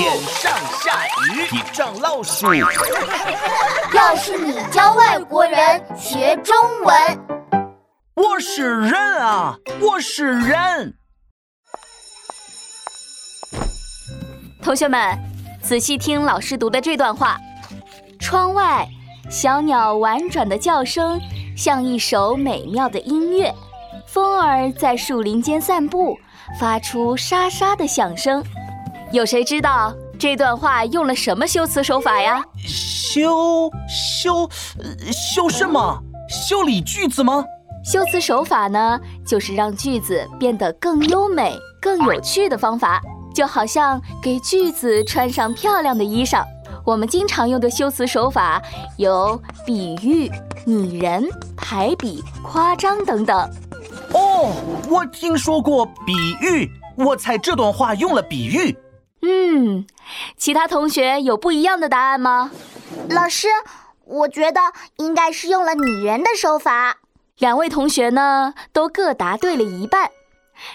天上下雨，地上老鼠。要是你教外国人学中文，我是人啊，我是人。同学们，仔细听老师读的这段话。窗外，小鸟婉转的叫声像一首美妙的音乐。风儿在树林间散步，发出沙沙的响声。有谁知道这段话用了什么修辞手法呀？修修修什么？修理句子吗？修辞手法呢，就是让句子变得更优美、更有趣的方法，就好像给句子穿上漂亮的衣裳。我们经常用的修辞手法有比喻、拟人、排比、夸张等等。哦，我听说过比喻，我猜这段话用了比喻。嗯，其他同学有不一样的答案吗？老师，我觉得应该是用了拟人的手法。两位同学呢，都各答对了一半。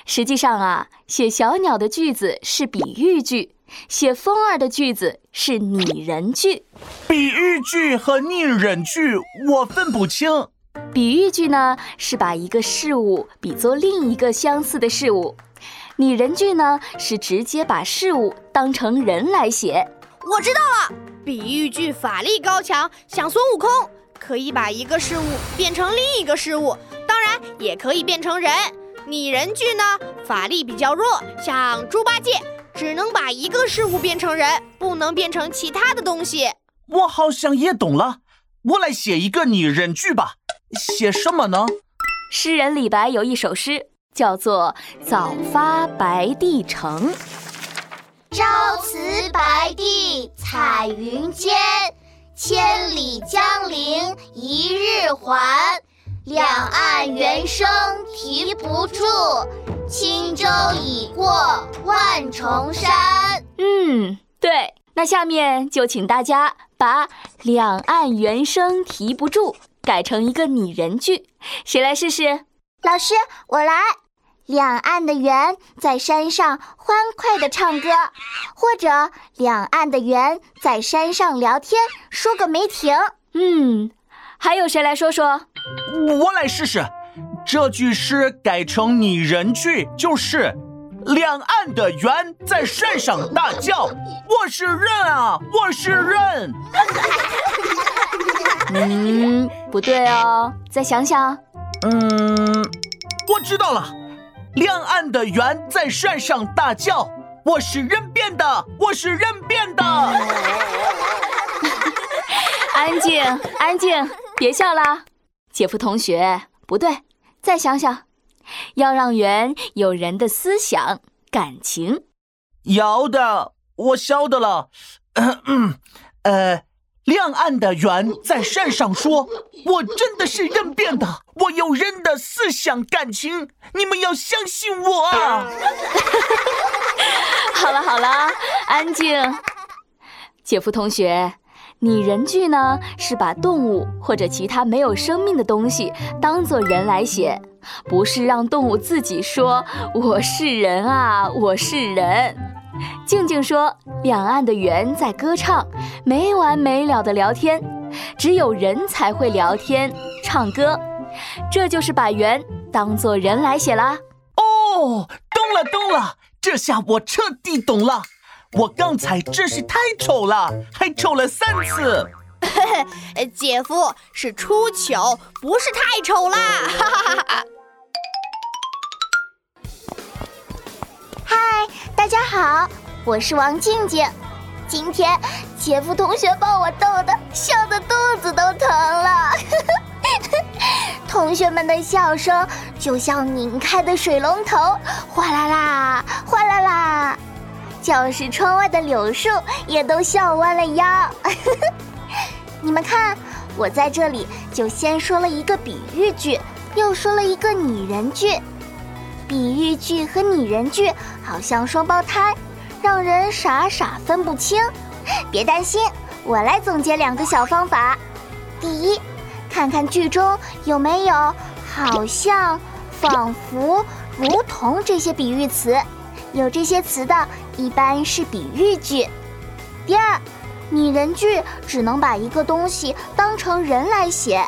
实际上啊，写小鸟的句子是比喻句，写风儿的句子是拟人句。比喻句和拟人句我分不清。比喻句呢，是把一个事物比作另一个相似的事物。拟人句呢，是直接把事物当成人来写。我知道了，比喻句法力高强，像孙悟空，可以把一个事物变成另一个事物，当然也可以变成人。拟人句呢，法力比较弱，像猪八戒，只能把一个事物变成人，不能变成其他的东西。我好像也懂了，我来写一个拟人句吧。写什么呢？诗人李白有一首诗。叫做早发白帝城，朝辞白帝彩云间，千里江陵一日还。两岸猿声啼不住，轻舟已过万重山。嗯，对。那下面就请大家把“两岸猿声啼不住”改成一个拟人句，谁来试试？老师，我来。两岸的猿在山上欢快地唱歌，或者两岸的猿在山上聊天，说个没停。嗯，还有谁来说说？我来试试。这句诗改成拟人句，就是两岸的猿在山上大叫：“我是人啊，我是人。”嗯，不对哦，再想想。嗯，我知道了。两岸的猿在山上大叫：“我是人变的，我是人变的。”安静，安静，别笑啦。姐夫同学，不对，再想想，要让猿有人的思想、感情。摇的，我晓得了。嗯，呃。两岸的猿在山上说：“我真的是人变的，我有人的思想感情，你们要相信我啊！” 好了好了，安静。姐夫同学，拟人句呢是把动物或者其他没有生命的东西当做人来写，不是让动物自己说“我是人啊，我是人”。静静说：“两岸的猿在歌唱，没完没了的聊天。只有人才会聊天、唱歌，这就是把猿当做人来写啦。”哦，懂了懂了，这下我彻底懂了。我刚才真是太丑了，还丑了三次。嘿嘿，姐夫是出糗，不是太丑啦。哈哈哈哈。大家好，我是王静静。今天姐夫同学把我逗得笑得肚子都疼了。同学们的笑声就像拧开的水龙头，哗啦啦，哗啦啦。教室窗外的柳树也都笑弯了腰。你们看，我在这里就先说了一个比喻句，又说了一个拟人句。比喻句和拟人句好像双胞胎，让人傻傻分不清。别担心，我来总结两个小方法。第一，看看句中有没有“好像”“仿佛”“如同”这些比喻词，有这些词的一般是比喻句。第二，拟人句只能把一个东西当成人来写。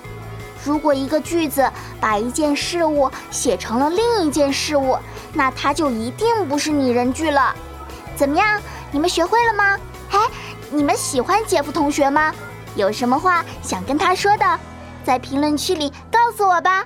如果一个句子把一件事物写成了另一件事物，那它就一定不是拟人句了。怎么样，你们学会了吗？哎，你们喜欢姐夫同学吗？有什么话想跟他说的，在评论区里告诉我吧。